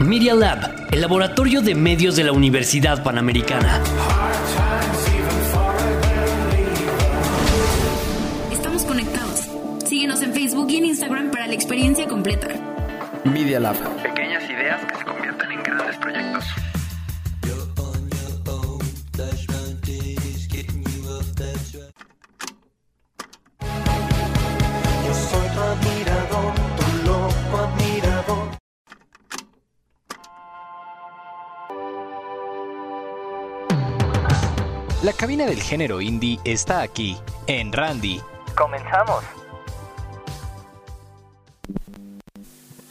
Media Lab, el laboratorio de medios de la Universidad Panamericana. Estamos conectados. Síguenos en Facebook y en Instagram para la experiencia completa. Media Lab. Pequeñas ideas que cabina del género indie está aquí, en Randy. Comenzamos.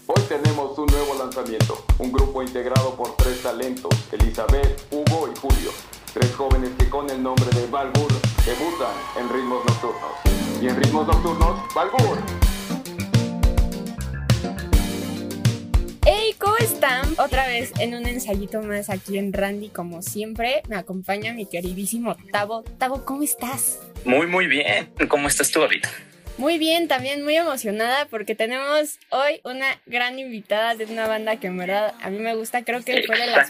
Hoy tenemos un nuevo lanzamiento, un grupo integrado por tres talentos, Elizabeth, Hugo y Julio, tres jóvenes que con el nombre de Balbur debutan en ritmos nocturnos. Y en ritmos nocturnos, Balbur. Hey, ¿cómo están? Otra vez en un ensayito más aquí en Randy, como siempre, me acompaña mi queridísimo Tavo. Tavo, ¿cómo estás? Muy, muy bien. ¿Cómo estás tú ahorita? Muy bien, también muy emocionada porque tenemos hoy una gran invitada de una banda que en verdad a mí me gusta. Creo que fue de las,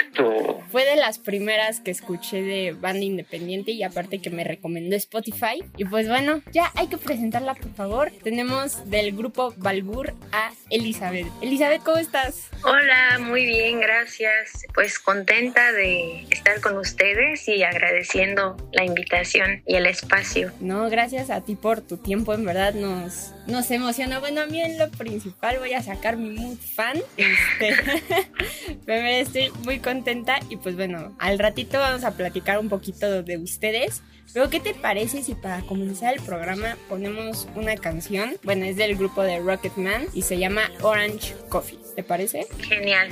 fue de las primeras que escuché de banda independiente y aparte que me recomendó Spotify. Y pues bueno, ya hay que presentarla por favor. Tenemos del grupo Balbur a Elizabeth. Elizabeth, ¿cómo estás? Hola, muy bien, gracias. Pues contenta de estar con ustedes y agradeciendo la invitación y el espacio. No, gracias a ti por tu tiempo, en verdad nos, nos emociona. Bueno, a mí en lo principal voy a sacar mi mood fan. Este, estoy muy contenta y pues bueno, al ratito vamos a platicar un poquito de ustedes. Pero, ¿qué te parece si para comenzar el programa ponemos una canción? Bueno, es del grupo de Rocketman y se llama Orange Coffee. ¿Te parece? Genial.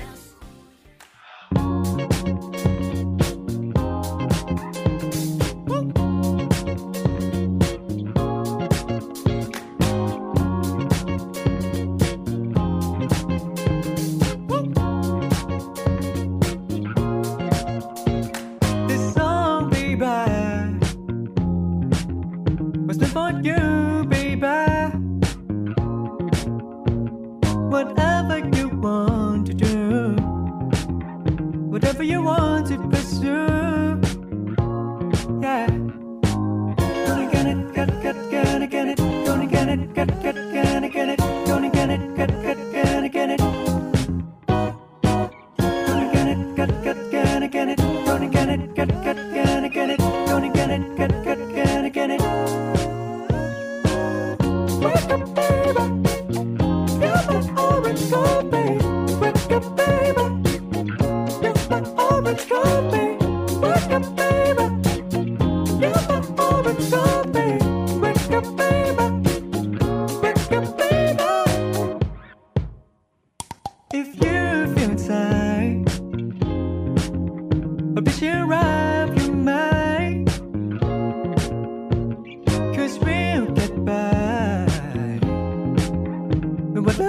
Whatever you want to pursue,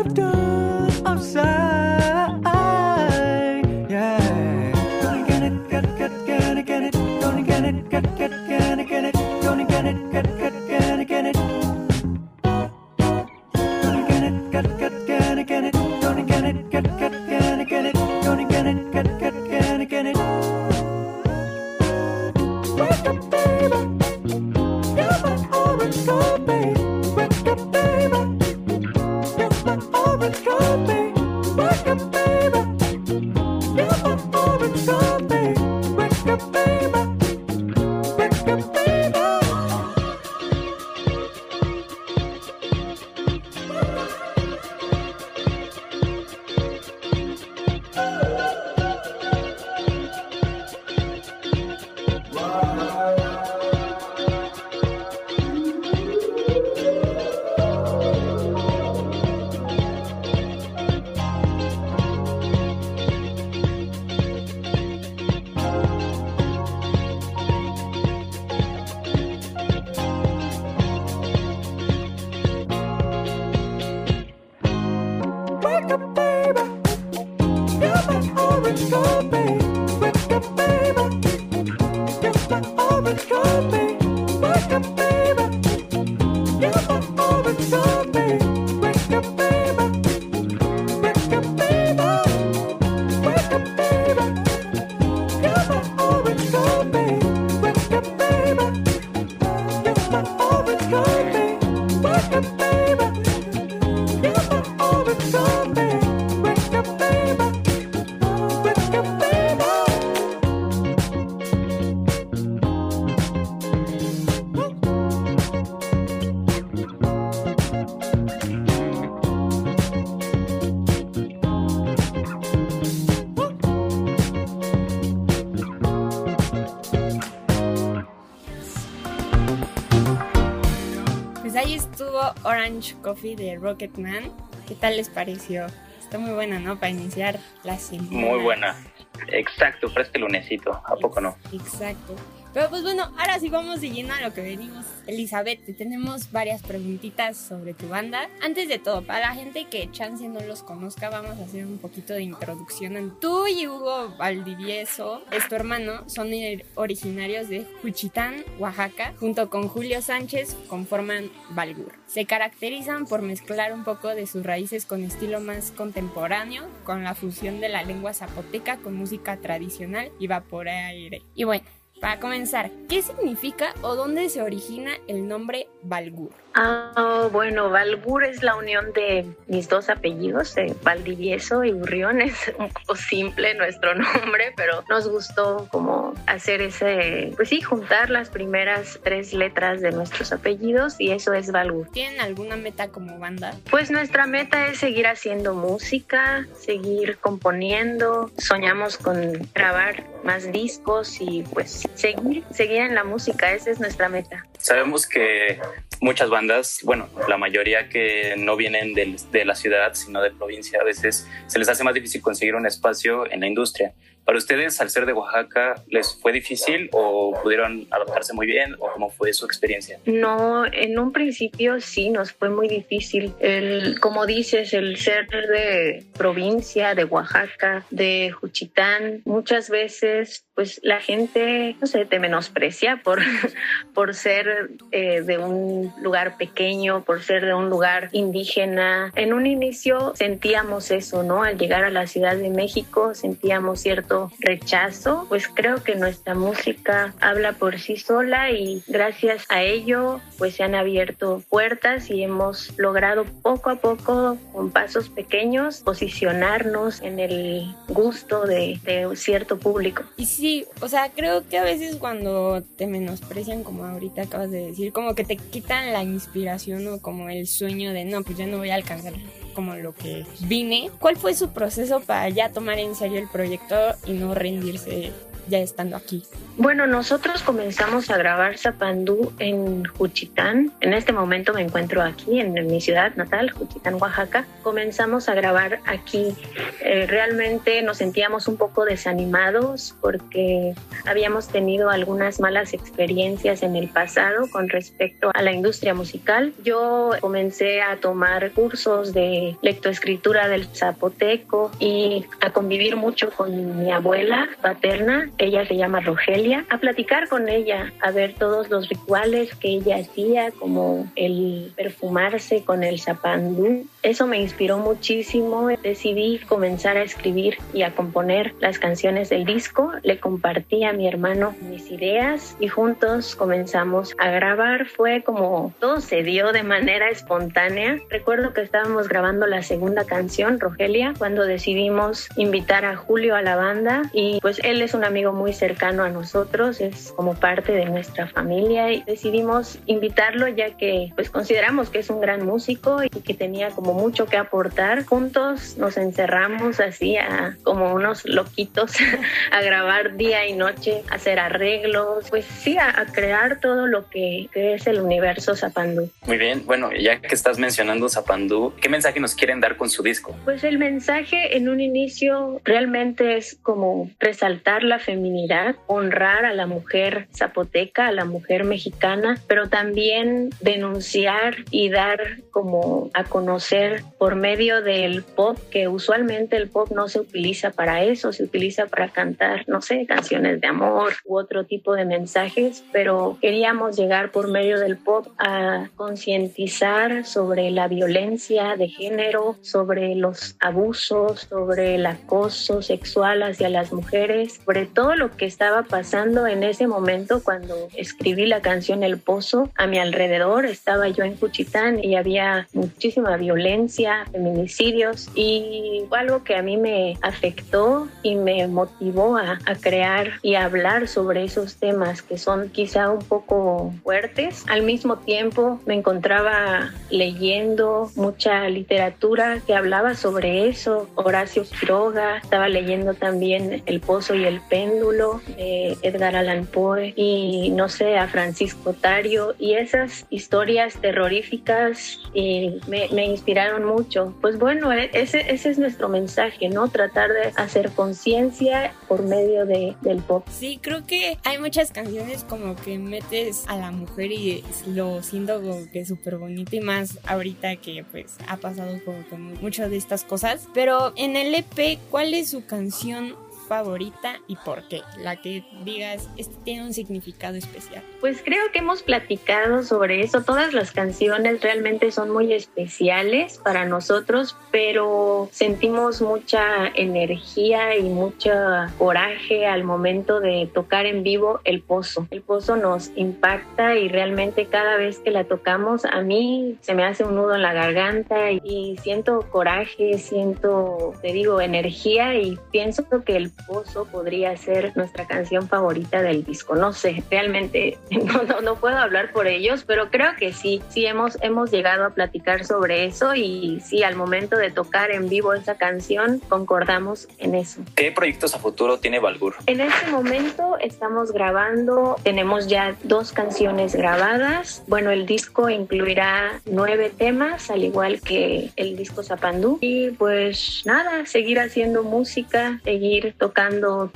I've done Coffee de Rocketman. ¿Qué tal les pareció? Está muy buena, ¿no? Para iniciar la semana. Muy buena. Exacto, fresco lunesito, ¿a poco no? Exacto. Pero pues bueno, ahora sí vamos de lleno a lo que venimos. Elizabeth, te tenemos varias preguntitas sobre tu banda. Antes de todo, para la gente que chance no los conozca, vamos a hacer un poquito de introducción. Tú y Hugo Valdivieso, es tu hermano, son originarios de Juchitán, Oaxaca. Junto con Julio Sánchez conforman Balgur. Se caracterizan por mezclar un poco de sus raíces con estilo más contemporáneo, con la fusión de la lengua zapoteca con música tradicional y vaporaire. Y bueno, para comenzar, ¿qué significa o dónde se origina el nombre Balgur? Ah, bueno, Balgur es la unión de mis dos apellidos, eh, Valdivieso y Urrión. Es un poco simple nuestro nombre, pero nos gustó como hacer ese, pues sí, juntar las primeras tres letras de nuestros apellidos y eso es Balgur. ¿Tienen alguna meta como banda? Pues nuestra meta es seguir haciendo música, seguir componiendo. Soñamos con grabar más discos y pues seguir, seguir en la música. Esa es nuestra meta. Sabemos que muchas bandas, bueno, la mayoría que no vienen de, de, la ciudad, sino de provincia, a veces se les hace más difícil conseguir un espacio en la industria. ¿Para ustedes, al ser de Oaxaca, les fue difícil o pudieron adaptarse muy bien o cómo fue su experiencia? No, en un principio sí nos fue muy difícil. El, como dices, el ser de provincia, de Oaxaca, de Juchitán, muchas veces pues la gente, no sé, te menosprecia por, por ser eh, de un lugar pequeño, por ser de un lugar indígena. En un inicio sentíamos eso, ¿no? Al llegar a la Ciudad de México sentíamos cierto rechazo, pues creo que nuestra música habla por sí sola y gracias a ello pues se han abierto puertas y hemos logrado poco a poco, con pasos pequeños, posicionarnos en el gusto de, de cierto público. Y sí, o sea, creo que a veces cuando te menosprecian, como ahorita acabas de decir, como que te quitan la inspiración o como el sueño de, no, pues ya no voy a alcanzar como lo que vine. ¿Cuál fue su proceso para ya tomar en serio el proyecto y no rendirse ya estando aquí? Bueno, nosotros comenzamos a grabar Zapandú en Juchitán. En este momento me encuentro aquí, en, mi ciudad natal, Juchitán, Oaxaca. Comenzamos a grabar aquí. Eh, realmente nos sentíamos un poco desanimados porque habíamos tenido algunas malas experiencias en el pasado con respecto a la industria musical. Yo comencé a tomar cursos de lectoescritura del zapoteco y a convivir mucho con mi abuela paterna. Ella se llama Rogelia a platicar con ella, a ver todos los rituales que ella hacía, como el perfumarse con el zapandú. Eso me inspiró muchísimo. Decidí comenzar a escribir y a componer las canciones del disco. Le compartí a mi hermano mis ideas y juntos comenzamos a grabar. Fue como todo se dio de manera espontánea. Recuerdo que estábamos grabando la segunda canción, Rogelia, cuando decidimos invitar a Julio a la banda y pues él es un amigo muy cercano a nosotros es como parte de nuestra familia y decidimos invitarlo ya que pues consideramos que es un gran músico y que tenía como mucho que aportar. Juntos nos encerramos así a, como unos loquitos a grabar día y noche, a hacer arreglos, pues sí, a, a crear todo lo que, que, es el universo Zapandú. Muy bien, bueno, ya que estás mencionando Zapandú, ¿qué mensaje nos quieren dar con su disco? Pues el mensaje en un inicio realmente es como resaltar la feminidad, honrar a la mujer zapoteca, a la mujer mexicana, pero también denunciar y dar como a conocer por medio del pop, que usualmente el pop no se utiliza para eso, se utiliza para cantar, no sé, canciones de amor u otro tipo de mensajes, pero queríamos llegar por medio del pop a concientizar sobre la violencia de género, sobre los abusos, sobre el acoso sexual hacia las mujeres, sobre todo lo que estaba pasando en ese momento cuando escribí la canción El Pozo. A mi alrededor estaba yo en Cuchitán y había muchísima violencia violencia, feminicidios y algo que a mí me afectó y me motivó a, a crear y a hablar sobre esos temas que son quizá un poco fuertes. Al mismo tiempo me encontraba leyendo mucha literatura que hablaba sobre eso, Horacio Quiroga, estaba leyendo también El Pozo y el Péndulo de Edgar Allan Poe y no sé, a Francisco Tario y esas historias terroríficas eh, me, me inspiraron mucho. Pues bueno, e- ese, ese es nuestro mensaje, ¿no? Tratar de hacer conciencia por medio de, del pop. Sí, creo que hay muchas canciones como que metes a la mujer y lo siento como que súper bonito y más ahorita que pues ha pasado como muchas de estas cosas. Pero en el EP, ¿cuál es su canción favorita y por qué? La que digas, este tiene un significado especial. Pues creo que hemos platicado sobre eso. Todas las canciones realmente son muy especiales para nosotros, pero sentimos mucha energía y mucho coraje al momento de tocar en vivo El Pozo. El Pozo nos impacta y realmente cada vez que la tocamos a mí se me hace un nudo en la garganta y siento coraje, siento, te digo, energía y pienso que El Pozo podría ser nuestra canción favorita del disco. No sé, realmente no, no, no puedo hablar por ellos, pero creo que sí, sí hemos, hemos llegado a platicar sobre eso y sí, al momento de tocar en vivo esa canción, concordamos en eso. ¿Qué proyectos a futuro tiene Balgur? En este momento estamos grabando, tenemos ya dos canciones grabadas. Bueno, el disco incluirá nueve temas, al igual que el disco Zapandú. Y pues nada, seguir haciendo música, seguir tocando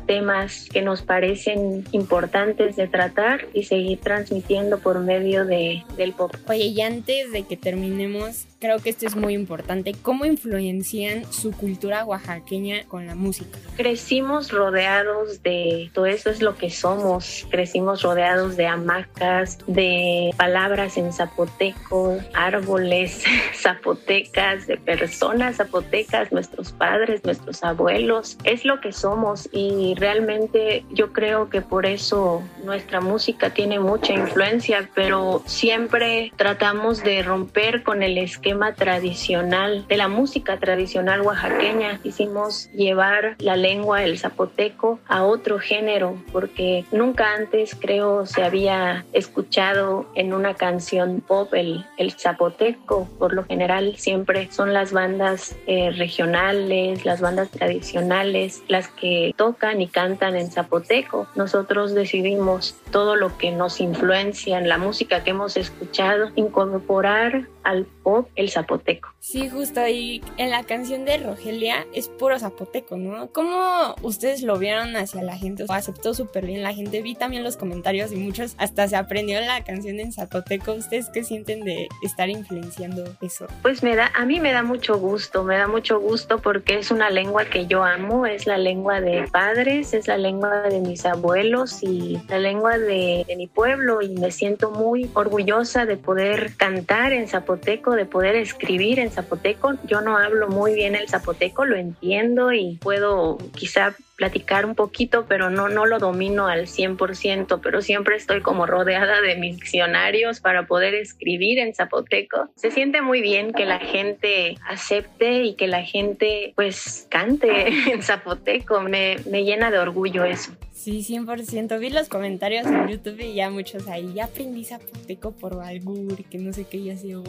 temas que nos parecen importantes de tratar y seguir transmitiendo por medio de, del pop. Oye, y antes de que terminemos, creo que esto es muy importante. ¿Cómo influencian su cultura oaxaqueña con la música? Crecimos rodeados de todo eso es lo que somos. Crecimos rodeados de hamacas, de palabras en zapoteco, árboles zapotecas, de personas zapotecas, nuestros padres, nuestros abuelos. Es lo que somos y realmente yo creo que por eso nuestra música tiene mucha influencia, pero siempre tratamos de romper con el esquema tradicional de la música tradicional oaxaqueña. Hicimos llevar la lengua, el zapoteco, a otro género, porque nunca antes creo se había escuchado en una canción pop el, el zapoteco. Por lo general siempre son las bandas eh, regionales, las bandas tradicionales, las que tocan y cantan en zapoteco. Nosotros decidimos todo lo que nos influencia en la música que hemos escuchado, incorporar al pop el zapoteco. Sí, justo ahí en la canción de Rogelia es puro zapoteco, ¿no? ¿Cómo ustedes lo vieron hacia la gente? ¿O aceptó súper bien la gente? Vi también los comentarios y muchos hasta se aprendió la canción en zapoteco. ¿Ustedes qué sienten de estar influenciando eso? Pues me da, a mí me da mucho gusto, me da mucho gusto porque es una lengua que yo amo, es la lengua de padres, es la lengua de mis abuelos y la lengua de, de mi pueblo y me siento muy orgullosa de poder cantar en zapoteco, de poder escribir en zapoteco. Yo no hablo muy bien el zapoteco, lo entiendo y puedo quizá platicar un poquito, pero no, no lo domino al 100%, pero siempre estoy como rodeada de mis diccionarios para poder escribir en zapoteco. Se siente muy bien que la gente acepte y que la gente pues cante en zapoteco, me, me llena de orgullo eso. Sí, 100%. Vi los comentarios en YouTube y ya muchos ahí, ya aprendí zapoteco por Balgur, que no sé qué, y así, wow,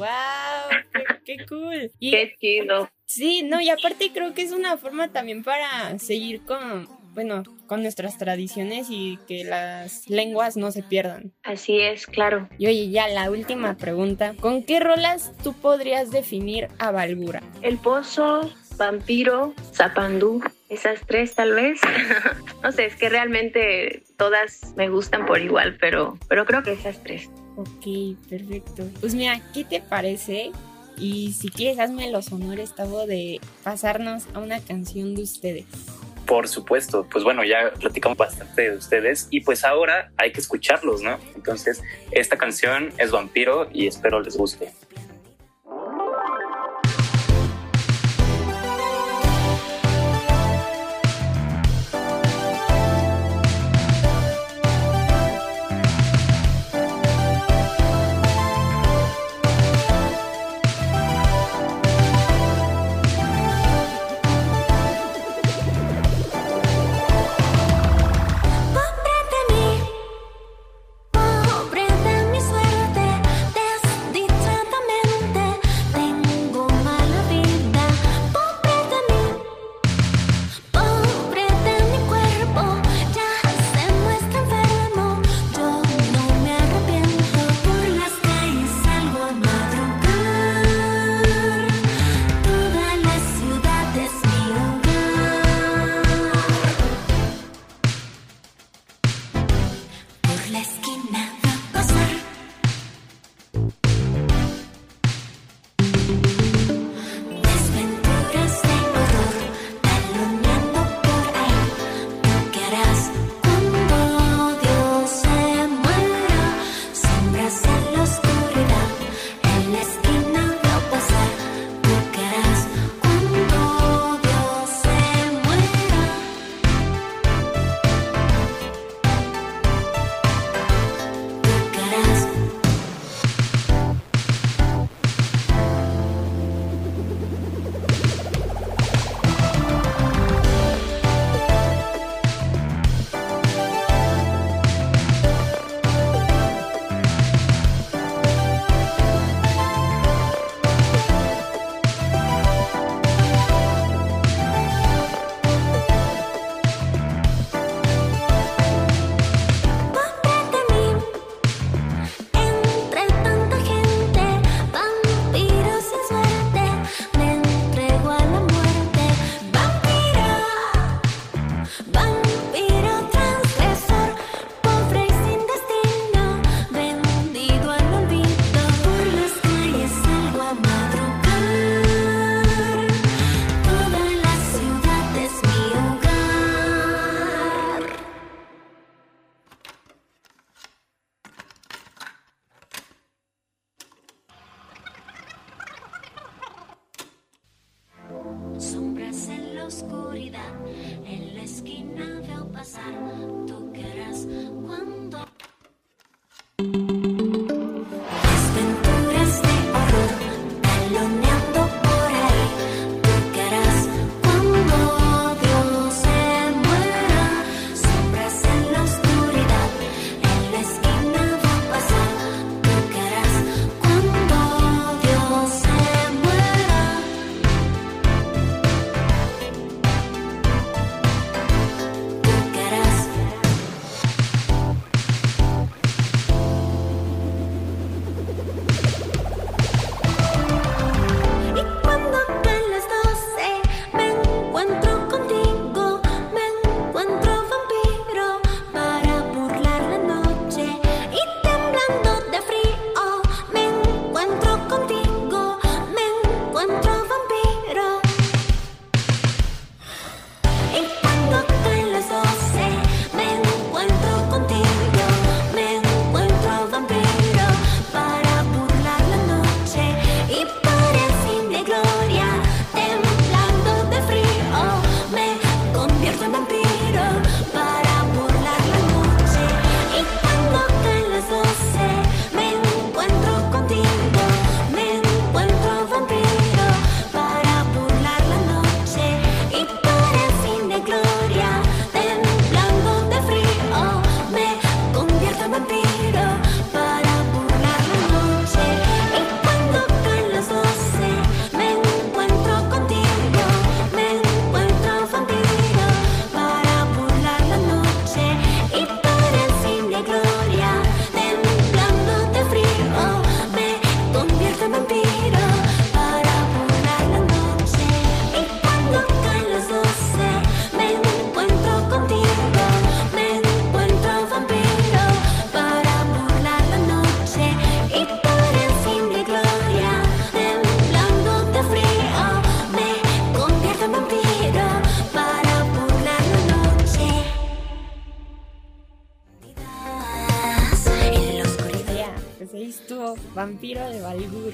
qué, qué cool. Y, Qué chido. Sí, no, y aparte creo que es una forma también para seguir con, bueno, con nuestras tradiciones y que las lenguas no se pierdan. Así es, claro. Y oye, ya la última pregunta. ¿Con qué rolas tú podrías definir a Balbura? El Pozo, Vampiro, Zapandú, esas tres tal vez. no sé, es que realmente todas me gustan por igual, pero, pero creo que esas tres. Ok, perfecto. Pues mira, ¿qué te parece? Y si quieres, hazme los honores, Tavo, de pasarnos a una canción de ustedes. Por supuesto, pues bueno, ya platicamos bastante de ustedes y pues ahora hay que escucharlos, ¿no? Entonces, esta canción es Vampiro y espero les guste.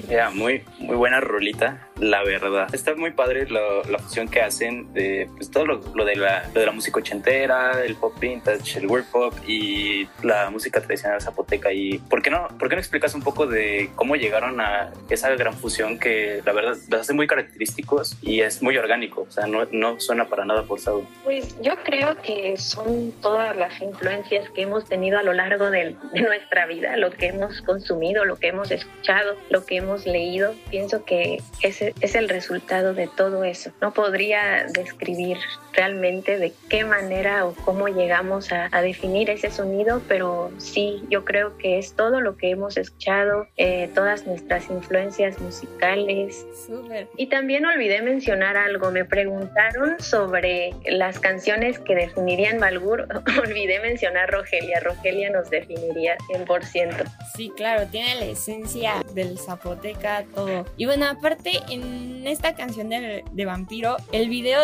Ya, muy, muy buena rolita, la verdad. Está muy padre lo- la fusión que hacen de pues, todo lo, lo de la, lo de la música ochentera, el pop vintage, el world pop y la música tradicional zapoteca. Y ¿por qué no, por qué no explicas un poco de cómo llegaron a esa gran fusión que la verdad los hace muy característicos y es muy orgánico? O sea, no, no suena para nada forzado. Pues yo creo que son todas las influencias que hemos tenido a lo largo del- de, nuestra vida, lo que hemos consumido, lo que hemos escuchado, lo que hemos leído. Pienso que ese es el resultado de todo eso. No podría describir realmente de qué manera o cómo llegamos a, a definir ese sonido, pero sí, yo creo que es todo lo que hemos escuchado, eh, todas nuestras influencias musicales, Súper. y también olvidé mencionar algo, me preguntaron sobre las canciones que definirían Balgur, olvidé mencionar Rogelia, Rogelia nos definiría 100%. Sí, claro, tiene la esencia del Y bueno, aparte, en esta canción de, de Vampiro, el video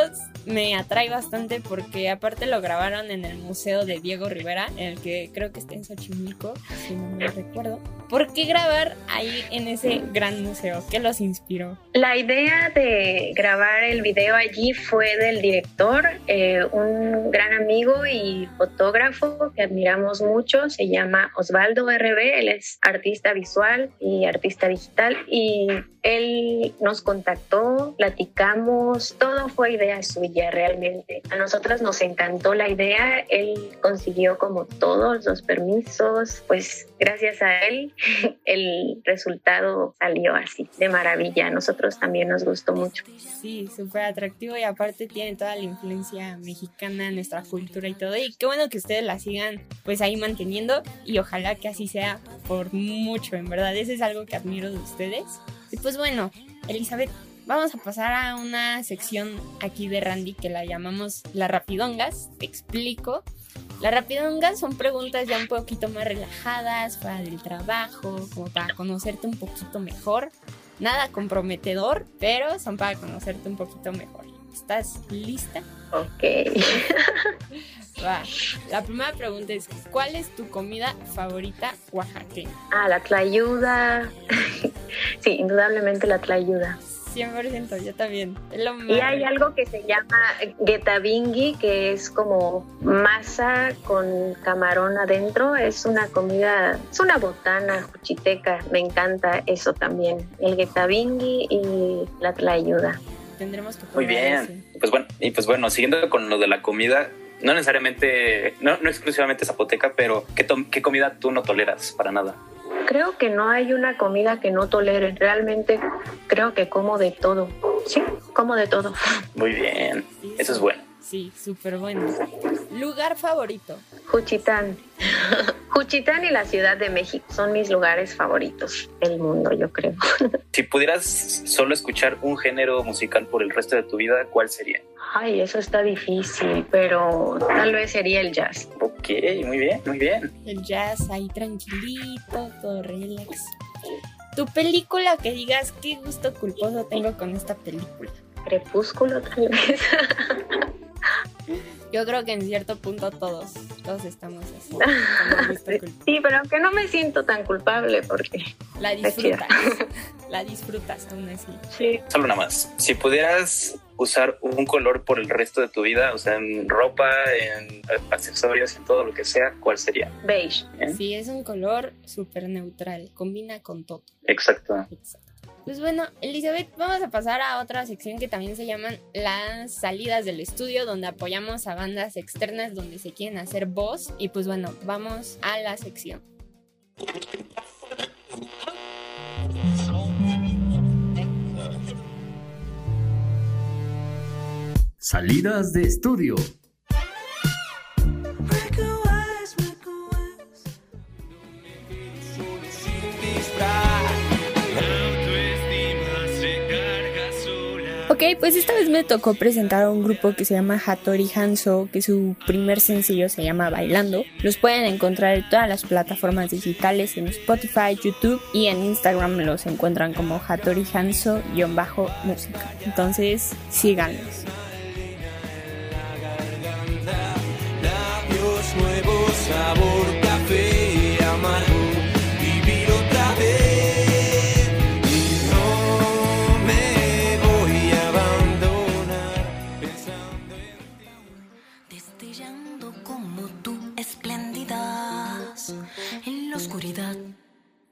me atrae bastante porque aparte lo grabaron en el museo de Diego Rivera, en el que creo que está en Xochimilco, si no me recuerdo. ¿Por qué grabar ahí en ese gran museo? ¿Qué los inspiró? La idea de grabar el video allí fue del director, eh, un gran amigo y fotógrafo que admiramos mucho, se llama Osvaldo RB, él es artista visual y artista digital y él nos contactó, platicamos, todo fue idea suya realmente. A nosotros nos encantó la idea, él consiguió como todos los permisos, pues gracias a él el resultado salió así, de maravilla. A nosotros también nos gustó mucho. Sí, súper atractivo y aparte tiene toda la influencia mexicana nuestra cultura y todo. Y qué bueno que ustedes la sigan pues ahí manteniendo y ojalá que así sea por mucho, en verdad. Eso es algo que admiro de ustedes. Y pues bueno, Elizabeth, vamos a pasar a una sección aquí de Randy que la llamamos las rapidongas. Te explico. Las rapidongas son preguntas ya un poquito más relajadas, fuera del trabajo, como para conocerte un poquito mejor. Nada comprometedor, pero son para conocerte un poquito mejor. ¿Estás lista? Ok. Va. La primera pregunta es, ¿cuál es tu comida favorita oaxaqueña? Ah, la tlayuda. Sí, indudablemente la tlayuda. 100%, yo también. Es lo Y hay algo que se llama getabingi, que es como masa con camarón adentro. Es una comida, es una botana juchiteca. Me encanta eso también. El getabingi y la tlayuda. Tendremos que Muy probar bien. Pues bueno, y pues bueno, siguiendo con lo de la comida, no necesariamente, no, no exclusivamente zapoteca, pero ¿qué, ¿qué comida tú no toleras para nada? Creo que no hay una comida que no tolere. Realmente creo que como de todo. Sí, como de todo. Muy bien, eso es bueno. Sí, súper bueno. Lugar favorito. Juchitán. Juchitán y la Ciudad de México son mis lugares favoritos del mundo, yo creo. Si pudieras solo escuchar un género musical por el resto de tu vida, ¿cuál sería? Ay, eso está difícil, pero tal vez sería el jazz. Ok, muy bien, muy bien. El jazz ahí tranquilito, todo relax. Tu película que digas qué gusto culposo tengo con esta película. Crepúsculo, tal vez. Yo creo que en cierto punto todos, todos estamos así. Sí, pero aunque no me siento tan culpable porque La disfrutas. La disfrutas aún así. sí. Solo una más. Si pudieras usar un color por el resto de tu vida, o sea, en ropa, en accesorios, en todo lo que sea, ¿cuál sería? beige. ¿Bien? Sí, es un color súper neutral, combina con todo. Exacto. Exacto. Pues bueno, Elizabeth, vamos a pasar a otra sección que también se llaman las salidas del estudio, donde apoyamos a bandas externas donde se quieren hacer voz. Y pues bueno, vamos a la sección. Salidas de estudio. Pues esta vez me tocó presentar a un grupo que se llama Hattori Hanzo, que su primer sencillo se llama Bailando. Los pueden encontrar en todas las plataformas digitales, en Spotify, YouTube y en Instagram los encuentran como Hattori Hanzo-música. Entonces, síganlos.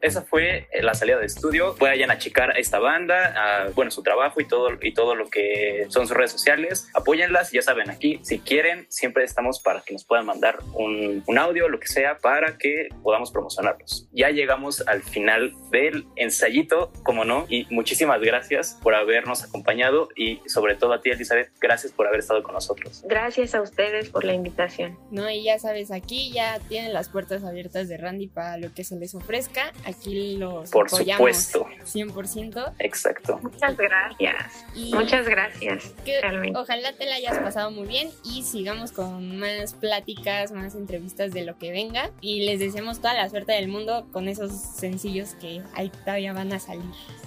Esa fue eh, la salida de estudio. Vayan a checar a esta banda, a, bueno, su trabajo y todo, y todo lo que son sus redes sociales. Apóyenlas, ya saben, aquí, si quieren, siempre estamos para que nos puedan mandar un, un audio, lo que sea, para que podamos promocionarlos. Ya llegamos al final del ensayito, como no, y muchísimas gracias por habernos acompañado y sobre todo a ti, Elizabeth, gracias por haber estado con nosotros. Gracias a ustedes por la invitación. ¿no? Y ya sabes, aquí ya tienen las puertas abiertas de Randy para lo que se les ofrezca. Aquí los Por apoyamos supuesto. 100%. Exacto. Muchas gracias. Y Muchas gracias. que ojalá te la hayas pasado muy bien y sigamos con más pláticas, más entrevistas de lo que venga. Y les deseamos toda la suerte del mundo con esos sencillos que ahí todavía van a salir.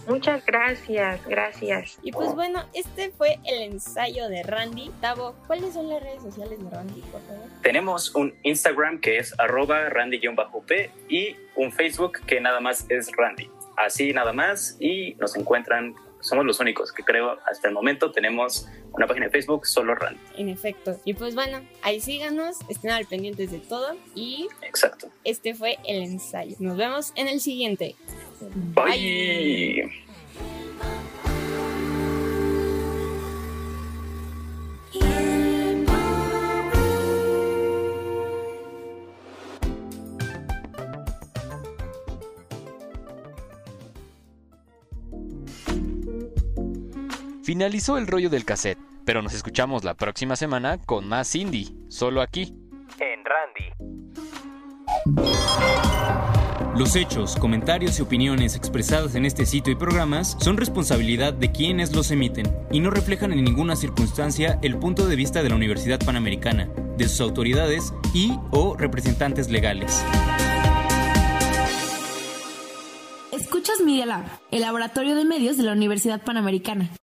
Muchas gracias, gracias. Y pues bueno, este fue el ensayo de Randy. Tavo, ¿cuáles son las redes sociales de Randy, por favor? Tenemos un Instagram que es arroba randy-p y un Facebook que nada más es Randy. Así nada más y nos encuentran, somos los únicos que creo hasta el momento tenemos una página de Facebook solo Randy. En efecto. Y pues bueno, ahí síganos, estén al pendientes de todo. Y Exacto. este fue el ensayo. Nos vemos en el siguiente. Bye. Finalizó el rollo del cassette, pero nos escuchamos la próxima semana con más indie, solo aquí. En Randy. Los hechos, comentarios y opiniones expresadas en este sitio y programas son responsabilidad de quienes los emiten y no reflejan en ninguna circunstancia el punto de vista de la Universidad Panamericana, de sus autoridades y o representantes legales. Escuchas Media Lab, el laboratorio de medios de la Universidad Panamericana.